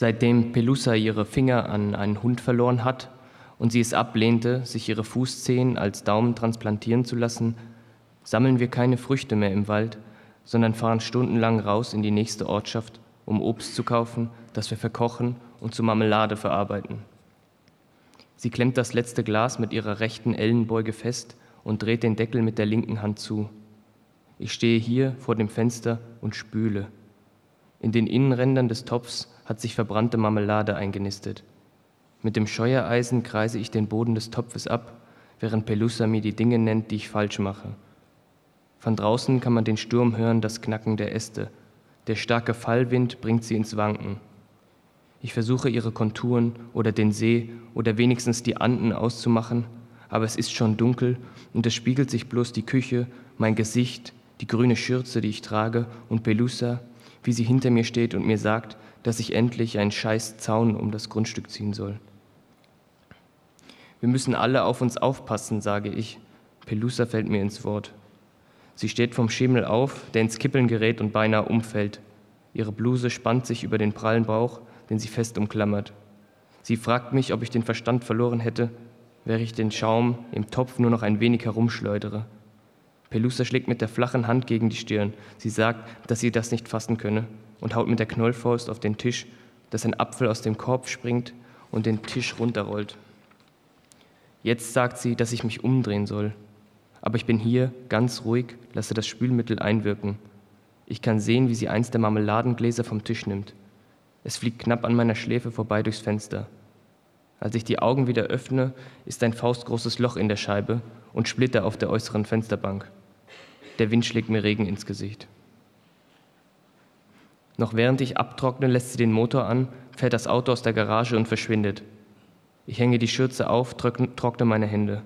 Seitdem Pelusa ihre Finger an einen Hund verloren hat und sie es ablehnte, sich ihre Fußzehen als Daumen transplantieren zu lassen, sammeln wir keine Früchte mehr im Wald, sondern fahren stundenlang raus in die nächste Ortschaft, um Obst zu kaufen, das wir verkochen und zu Marmelade verarbeiten. Sie klemmt das letzte Glas mit ihrer rechten Ellenbeuge fest und dreht den Deckel mit der linken Hand zu. Ich stehe hier vor dem Fenster und spüle. In den Innenrändern des Topfs hat sich verbrannte Marmelade eingenistet. Mit dem Scheuereisen kreise ich den Boden des Topfes ab, während Pelusa mir die Dinge nennt, die ich falsch mache. Von draußen kann man den Sturm hören, das Knacken der Äste. Der starke Fallwind bringt sie ins Wanken. Ich versuche ihre Konturen oder den See oder wenigstens die Anden auszumachen, aber es ist schon dunkel und es spiegelt sich bloß die Küche, mein Gesicht, die grüne Schürze, die ich trage und Pelusa, wie sie hinter mir steht und mir sagt, dass ich endlich einen scheiß Zaun um das Grundstück ziehen soll. Wir müssen alle auf uns aufpassen, sage ich. Pelusa fällt mir ins Wort. Sie steht vom Schemel auf, der ins Kippeln gerät und beinahe umfällt. Ihre Bluse spannt sich über den prallen Bauch, den sie fest umklammert. Sie fragt mich, ob ich den Verstand verloren hätte, während ich den Schaum im Topf nur noch ein wenig herumschleudere. Pelusa schlägt mit der flachen Hand gegen die Stirn. Sie sagt, dass sie das nicht fassen könne und haut mit der Knollfaust auf den Tisch, dass ein Apfel aus dem Korb springt und den Tisch runterrollt. Jetzt sagt sie, dass ich mich umdrehen soll. Aber ich bin hier ganz ruhig, lasse das Spülmittel einwirken. Ich kann sehen, wie sie eins der Marmeladengläser vom Tisch nimmt. Es fliegt knapp an meiner Schläfe vorbei durchs Fenster. Als ich die Augen wieder öffne, ist ein faustgroßes Loch in der Scheibe und Splitter auf der äußeren Fensterbank. Der Wind schlägt mir Regen ins Gesicht. Noch während ich abtrockne, lässt sie den Motor an, fährt das Auto aus der Garage und verschwindet. Ich hänge die Schürze auf, trockne meine Hände.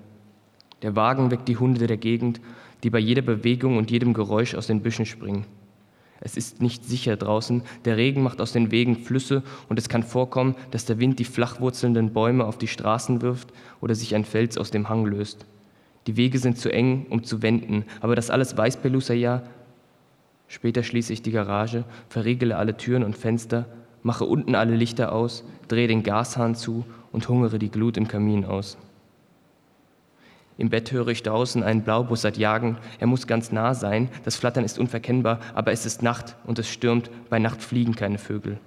Der Wagen weckt die Hunde der Gegend, die bei jeder Bewegung und jedem Geräusch aus den Büschen springen. Es ist nicht sicher draußen, der Regen macht aus den Wegen Flüsse und es kann vorkommen, dass der Wind die flachwurzelnden Bäume auf die Straßen wirft oder sich ein Fels aus dem Hang löst. Die Wege sind zu eng, um zu wenden, aber das alles weiß Pelusa ja. Später schließe ich die Garage, verriegele alle Türen und Fenster, mache unten alle Lichter aus, drehe den Gashahn zu und hungere die Glut im Kamin aus. Im Bett höre ich draußen einen Blaubussard jagen. Er muss ganz nah sein. Das Flattern ist unverkennbar, aber es ist Nacht und es stürmt. Bei Nacht fliegen keine Vögel.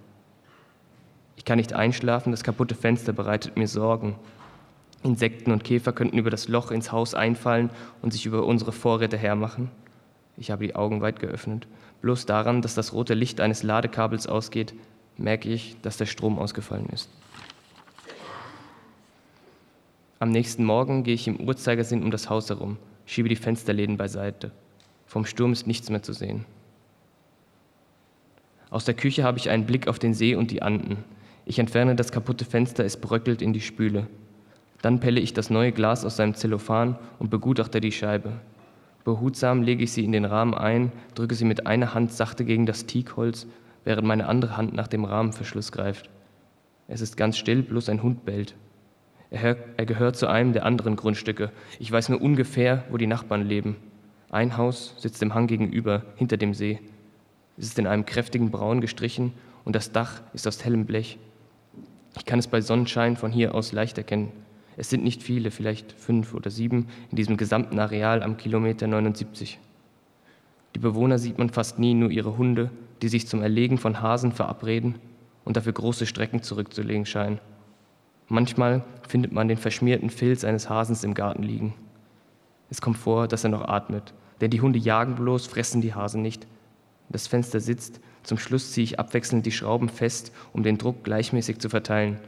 Ich kann nicht einschlafen. Das kaputte Fenster bereitet mir Sorgen. Insekten und Käfer könnten über das Loch ins Haus einfallen und sich über unsere Vorräte hermachen. Ich habe die Augen weit geöffnet. Bloß daran, dass das rote Licht eines Ladekabels ausgeht, merke ich, dass der Strom ausgefallen ist. Am nächsten Morgen gehe ich im Uhrzeigersinn um das Haus herum, schiebe die Fensterläden beiseite. Vom Sturm ist nichts mehr zu sehen. Aus der Küche habe ich einen Blick auf den See und die Anden. Ich entferne das kaputte Fenster, es bröckelt in die Spüle. Dann pelle ich das neue Glas aus seinem Zellophan und begutachte die Scheibe. Behutsam lege ich sie in den Rahmen ein, drücke sie mit einer Hand sachte gegen das Teakholz, während meine andere Hand nach dem Rahmenverschluss greift. Es ist ganz still, bloß ein Hund bellt. Er, er gehört zu einem der anderen Grundstücke. Ich weiß nur ungefähr, wo die Nachbarn leben. Ein Haus sitzt dem Hang gegenüber, hinter dem See. Es ist in einem kräftigen Braun gestrichen und das Dach ist aus hellem Blech. Ich kann es bei Sonnenschein von hier aus leicht erkennen. Es sind nicht viele, vielleicht fünf oder sieben in diesem gesamten Areal am Kilometer 79. Die Bewohner sieht man fast nie, nur ihre Hunde, die sich zum Erlegen von Hasen verabreden und dafür große Strecken zurückzulegen scheinen. Manchmal findet man den verschmierten Filz eines Hasens im Garten liegen. Es kommt vor, dass er noch atmet, denn die Hunde jagen bloß, fressen die Hasen nicht. Das Fenster sitzt, zum Schluss ziehe ich abwechselnd die Schrauben fest, um den Druck gleichmäßig zu verteilen.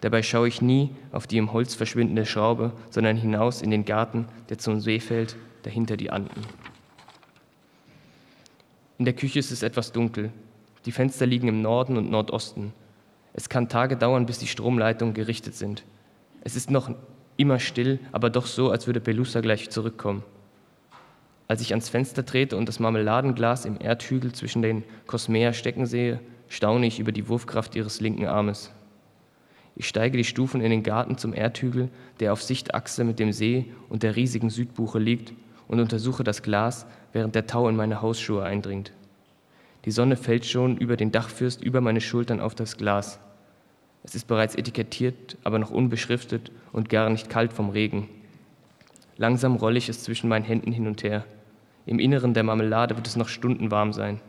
Dabei schaue ich nie auf die im Holz verschwindende Schraube, sondern hinaus in den Garten, der zum See fällt, dahinter die Anden. In der Küche ist es etwas dunkel. Die Fenster liegen im Norden und Nordosten. Es kann Tage dauern, bis die Stromleitungen gerichtet sind. Es ist noch immer still, aber doch so, als würde Pelusa gleich zurückkommen. Als ich ans Fenster trete und das Marmeladenglas im Erdhügel zwischen den Cosmea stecken sehe, staune ich über die Wurfkraft ihres linken Armes. Ich steige die Stufen in den Garten zum Erdhügel, der auf Sichtachse mit dem See und der riesigen Südbuche liegt, und untersuche das Glas, während der Tau in meine Hausschuhe eindringt. Die Sonne fällt schon über den Dachfürst über meine Schultern auf das Glas. Es ist bereits etikettiert, aber noch unbeschriftet und gar nicht kalt vom Regen. Langsam rolle ich es zwischen meinen Händen hin und her. Im Inneren der Marmelade wird es noch Stunden warm sein.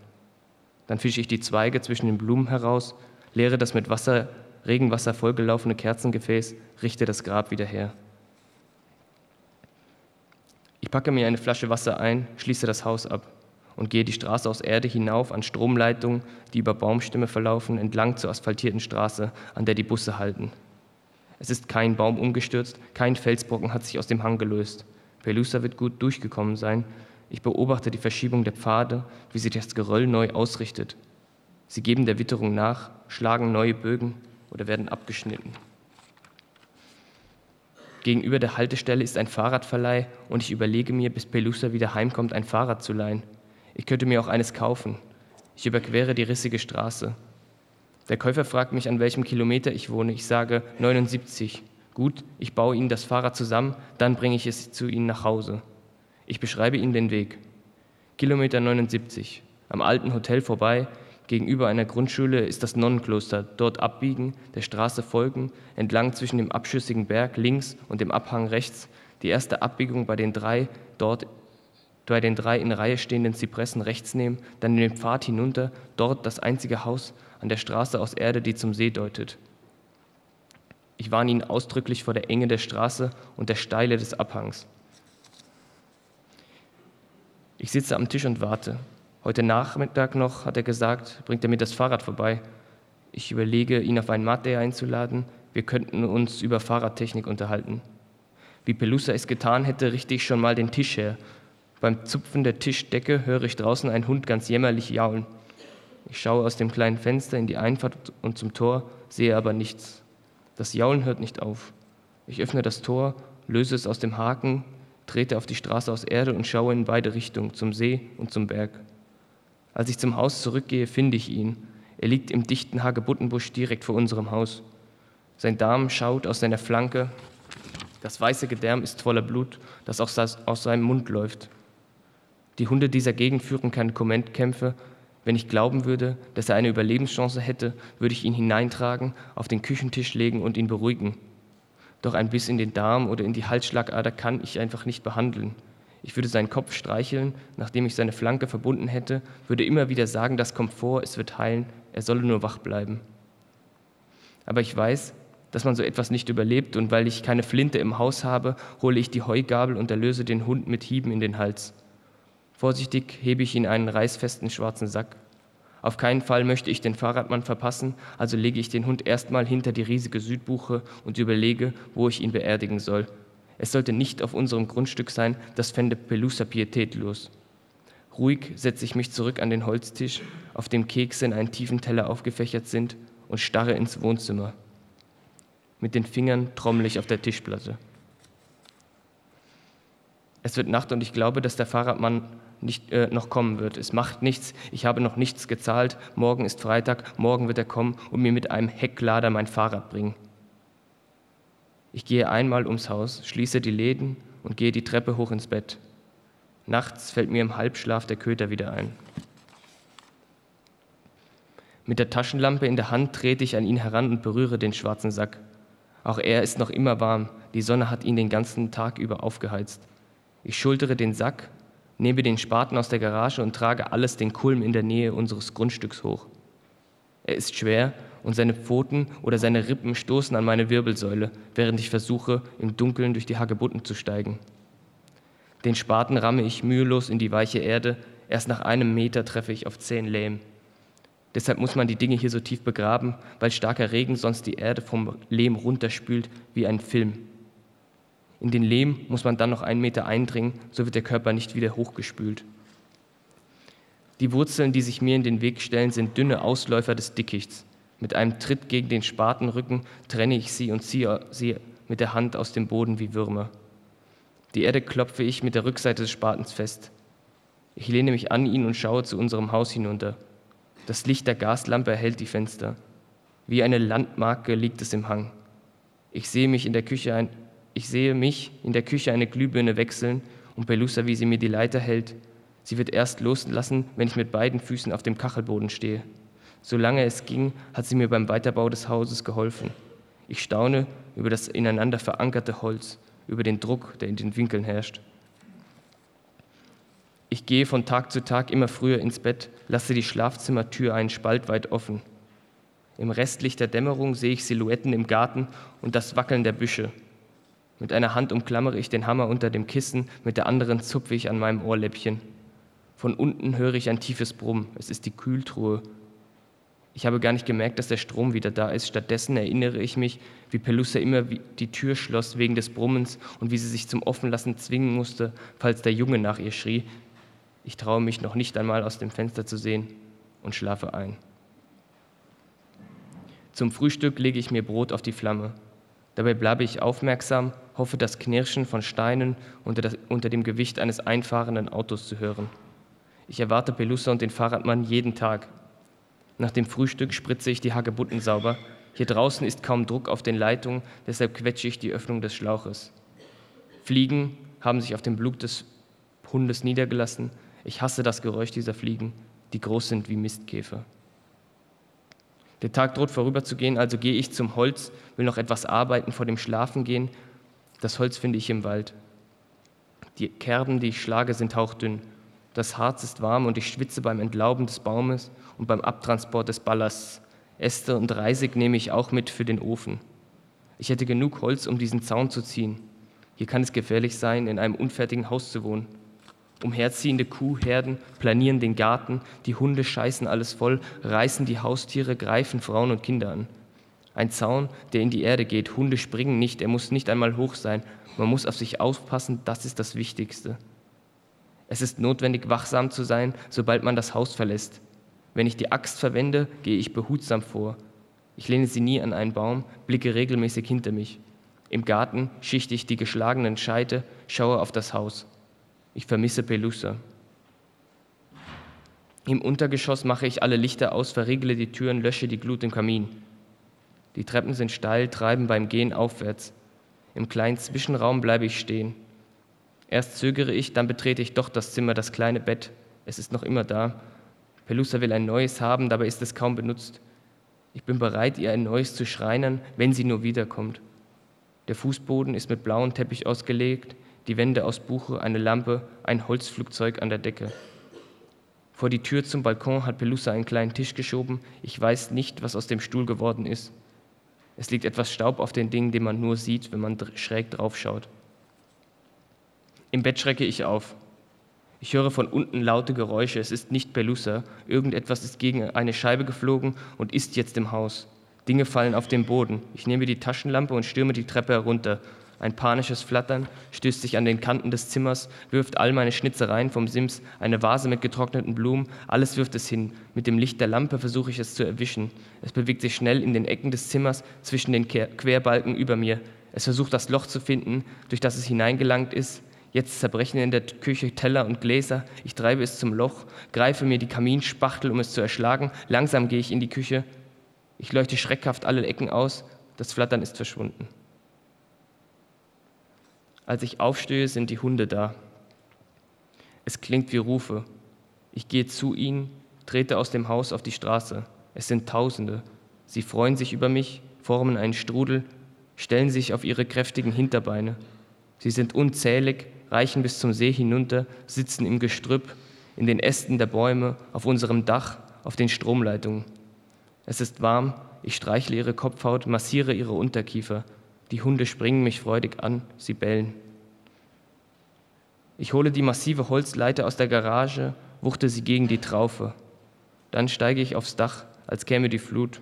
Dann fische ich die Zweige zwischen den Blumen heraus, leere das mit Wasser, Regenwasser vollgelaufene Kerzengefäß, richte das Grab wieder her. Ich packe mir eine Flasche Wasser ein, schließe das Haus ab und gehe die Straße aus Erde hinauf an Stromleitungen, die über Baumstämme verlaufen, entlang zur asphaltierten Straße, an der die Busse halten. Es ist kein Baum umgestürzt, kein Felsbrocken hat sich aus dem Hang gelöst. Pelusa wird gut durchgekommen sein, ich beobachte die Verschiebung der Pfade, wie sich das Geröll neu ausrichtet. Sie geben der Witterung nach, schlagen neue Bögen oder werden abgeschnitten. Gegenüber der Haltestelle ist ein Fahrradverleih und ich überlege mir, bis Pelusa wieder heimkommt, ein Fahrrad zu leihen. Ich könnte mir auch eines kaufen. Ich überquere die rissige Straße. Der Käufer fragt mich, an welchem Kilometer ich wohne. Ich sage 79. Gut, ich baue Ihnen das Fahrrad zusammen, dann bringe ich es zu Ihnen nach Hause. Ich beschreibe Ihnen den Weg. Kilometer 79, am alten Hotel vorbei, gegenüber einer Grundschule ist das Nonnenkloster. Dort abbiegen, der Straße folgen, entlang zwischen dem abschüssigen Berg links und dem Abhang rechts, die erste Abbiegung bei den drei dort bei den drei in Reihe stehenden Zypressen rechts nehmen, dann den Pfad hinunter, dort das einzige Haus an der Straße aus Erde, die zum See deutet. Ich warne ihn ausdrücklich vor der Enge der Straße und der Steile des Abhangs. Ich sitze am Tisch und warte. Heute Nachmittag noch, hat er gesagt, bringt er mir das Fahrrad vorbei. Ich überlege, ihn auf einen Mate einzuladen. Wir könnten uns über Fahrradtechnik unterhalten. Wie Pelusa es getan hätte, richte ich schon mal den Tisch her. Beim Zupfen der Tischdecke höre ich draußen einen Hund ganz jämmerlich jaulen. Ich schaue aus dem kleinen Fenster in die Einfahrt und zum Tor, sehe aber nichts. Das Jaulen hört nicht auf. Ich öffne das Tor, löse es aus dem Haken, trete auf die Straße aus Erde und schaue in beide Richtungen, zum See und zum Berg. Als ich zum Haus zurückgehe, finde ich ihn. Er liegt im dichten Hagebuttenbusch direkt vor unserem Haus. Sein Darm schaut aus seiner Flanke. Das weiße Gedärm ist voller Blut, das aus seinem Mund läuft. Die Hunde dieser Gegend führen keine Kommentkämpfe. Wenn ich glauben würde, dass er eine Überlebenschance hätte, würde ich ihn hineintragen, auf den Küchentisch legen und ihn beruhigen. Doch ein Biss in den Darm oder in die Halsschlagader kann ich einfach nicht behandeln. Ich würde seinen Kopf streicheln, nachdem ich seine Flanke verbunden hätte, würde immer wieder sagen, das kommt vor, es wird heilen, er solle nur wach bleiben. Aber ich weiß, dass man so etwas nicht überlebt und weil ich keine Flinte im Haus habe, hole ich die Heugabel und erlöse den Hund mit Hieben in den Hals. Vorsichtig hebe ich ihn einen reißfesten schwarzen Sack. Auf keinen Fall möchte ich den Fahrradmann verpassen, also lege ich den Hund erstmal hinter die riesige Südbuche und überlege, wo ich ihn beerdigen soll. Es sollte nicht auf unserem Grundstück sein, das fände Pelusa pietätlos. Ruhig setze ich mich zurück an den Holztisch, auf dem Kekse in einen tiefen Teller aufgefächert sind, und starre ins Wohnzimmer. Mit den Fingern trommel ich auf der Tischplatte. Es wird Nacht und ich glaube, dass der Fahrradmann nicht, äh, noch kommen wird. Es macht nichts, ich habe noch nichts gezahlt, morgen ist Freitag, morgen wird er kommen und mir mit einem Hecklader mein Fahrrad bringen. Ich gehe einmal ums Haus, schließe die Läden und gehe die Treppe hoch ins Bett. Nachts fällt mir im Halbschlaf der Köter wieder ein. Mit der Taschenlampe in der Hand trete ich an ihn heran und berühre den schwarzen Sack. Auch er ist noch immer warm, die Sonne hat ihn den ganzen Tag über aufgeheizt. Ich schultere den Sack nehme den Spaten aus der Garage und trage alles den Kulm in der Nähe unseres Grundstücks hoch. Er ist schwer und seine Pfoten oder seine Rippen stoßen an meine Wirbelsäule, während ich versuche, im Dunkeln durch die Hagebutten zu steigen. Den Spaten ramme ich mühelos in die weiche Erde, erst nach einem Meter treffe ich auf zehn Lehm. Deshalb muss man die Dinge hier so tief begraben, weil starker Regen sonst die Erde vom Lehm runterspült wie ein Film. In den Lehm muss man dann noch einen Meter eindringen, so wird der Körper nicht wieder hochgespült. Die Wurzeln, die sich mir in den Weg stellen, sind dünne Ausläufer des Dickichts. Mit einem Tritt gegen den Spatenrücken trenne ich sie und ziehe sie mit der Hand aus dem Boden wie Würmer. Die Erde klopfe ich mit der Rückseite des Spatens fest. Ich lehne mich an ihn und schaue zu unserem Haus hinunter. Das Licht der Gaslampe erhellt die Fenster. Wie eine Landmarke liegt es im Hang. Ich sehe mich in der Küche ein, ich sehe mich in der Küche eine Glühbirne wechseln und Pelusa, wie sie mir die Leiter hält. Sie wird erst loslassen, wenn ich mit beiden Füßen auf dem Kachelboden stehe. Solange es ging, hat sie mir beim Weiterbau des Hauses geholfen. Ich staune über das ineinander verankerte Holz, über den Druck, der in den Winkeln herrscht. Ich gehe von Tag zu Tag immer früher ins Bett, lasse die Schlafzimmertür einen Spalt weit offen. Im Restlicht der Dämmerung sehe ich Silhouetten im Garten und das Wackeln der Büsche. Mit einer Hand umklammere ich den Hammer unter dem Kissen, mit der anderen zupfe ich an meinem Ohrläppchen. Von unten höre ich ein tiefes Brummen. Es ist die Kühltruhe. Ich habe gar nicht gemerkt, dass der Strom wieder da ist. Stattdessen erinnere ich mich, wie Pelusa immer die Tür schloss wegen des Brummens und wie sie sich zum Offenlassen zwingen musste, falls der Junge nach ihr schrie. Ich traue mich noch nicht einmal aus dem Fenster zu sehen und schlafe ein. Zum Frühstück lege ich mir Brot auf die Flamme. Dabei bleibe ich aufmerksam, hoffe das Knirschen von Steinen unter, das, unter dem Gewicht eines einfahrenden Autos zu hören. Ich erwarte Pelusa und den Fahrradmann jeden Tag. Nach dem Frühstück spritze ich die Hagebutten sauber. Hier draußen ist kaum Druck auf den Leitungen, deshalb quetsche ich die Öffnung des Schlauches. Fliegen haben sich auf dem Blut des Hundes niedergelassen. Ich hasse das Geräusch dieser Fliegen, die groß sind wie Mistkäfer. Der Tag droht vorüberzugehen, also gehe ich zum Holz, will noch etwas arbeiten vor dem Schlafengehen. Das Holz finde ich im Wald. Die Kerben, die ich schlage, sind hauchdünn. Das Harz ist warm und ich schwitze beim Entlauben des Baumes und beim Abtransport des Ballasts. Äste und Reisig nehme ich auch mit für den Ofen. Ich hätte genug Holz, um diesen Zaun zu ziehen. Hier kann es gefährlich sein, in einem unfertigen Haus zu wohnen. Umherziehende Kuhherden planieren den Garten, die Hunde scheißen alles voll, reißen die Haustiere, greifen Frauen und Kinder an. Ein Zaun, der in die Erde geht, Hunde springen nicht, er muss nicht einmal hoch sein, man muss auf sich aufpassen, das ist das Wichtigste. Es ist notwendig, wachsam zu sein, sobald man das Haus verlässt. Wenn ich die Axt verwende, gehe ich behutsam vor. Ich lehne sie nie an einen Baum, blicke regelmäßig hinter mich. Im Garten schichte ich die geschlagenen Scheite, schaue auf das Haus. Ich vermisse Pelusa. Im Untergeschoss mache ich alle Lichter aus, verriegle die Türen, lösche die Glut im Kamin. Die Treppen sind steil, treiben beim Gehen aufwärts. Im kleinen Zwischenraum bleibe ich stehen. Erst zögere ich, dann betrete ich doch das Zimmer, das kleine Bett. Es ist noch immer da. Pelusa will ein neues haben, dabei ist es kaum benutzt. Ich bin bereit, ihr ein neues zu schreinern, wenn sie nur wiederkommt. Der Fußboden ist mit blauem Teppich ausgelegt, die Wände aus Buche, eine Lampe, ein Holzflugzeug an der Decke. Vor die Tür zum Balkon hat Pelusa einen kleinen Tisch geschoben. Ich weiß nicht, was aus dem Stuhl geworden ist. Es liegt etwas Staub auf den Dingen, den man nur sieht, wenn man schräg draufschaut. Im Bett schrecke ich auf. Ich höre von unten laute Geräusche. Es ist nicht Pelusa. Irgendetwas ist gegen eine Scheibe geflogen und ist jetzt im Haus. Dinge fallen auf den Boden. Ich nehme die Taschenlampe und stürme die Treppe herunter. Ein panisches Flattern stößt sich an den Kanten des Zimmers, wirft all meine Schnitzereien vom Sims, eine Vase mit getrockneten Blumen, alles wirft es hin. Mit dem Licht der Lampe versuche ich es zu erwischen. Es bewegt sich schnell in den Ecken des Zimmers zwischen den Querbalken über mir. Es versucht das Loch zu finden, durch das es hineingelangt ist. Jetzt zerbrechen in der Küche Teller und Gläser. Ich treibe es zum Loch, greife mir die Kaminspachtel, um es zu erschlagen. Langsam gehe ich in die Küche. Ich leuchte schreckhaft alle Ecken aus. Das Flattern ist verschwunden. Als ich aufstehe, sind die Hunde da. Es klingt wie Rufe. Ich gehe zu ihnen, trete aus dem Haus auf die Straße. Es sind Tausende. Sie freuen sich über mich, formen einen Strudel, stellen sich auf ihre kräftigen Hinterbeine. Sie sind unzählig, reichen bis zum See hinunter, sitzen im Gestrüpp, in den Ästen der Bäume, auf unserem Dach, auf den Stromleitungen. Es ist warm, ich streichle ihre Kopfhaut, massiere ihre Unterkiefer, die Hunde springen mich freudig an, sie bellen. Ich hole die massive Holzleiter aus der Garage, wuchte sie gegen die Traufe. Dann steige ich aufs Dach, als käme die Flut.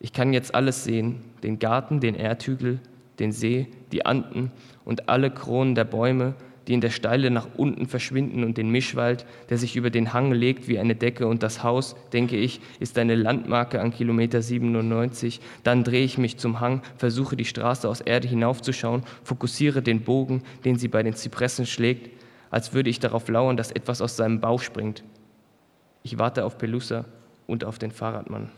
Ich kann jetzt alles sehen, den Garten, den Erdhügel, den See, die Anden und alle Kronen der Bäume, die in der Steile nach unten verschwinden und den Mischwald, der sich über den Hang legt wie eine Decke und das Haus, denke ich, ist eine Landmarke an Kilometer 97. Dann drehe ich mich zum Hang, versuche die Straße aus Erde hinaufzuschauen, fokussiere den Bogen, den sie bei den Zypressen schlägt, als würde ich darauf lauern, dass etwas aus seinem Bauch springt. Ich warte auf Pelusa und auf den Fahrradmann.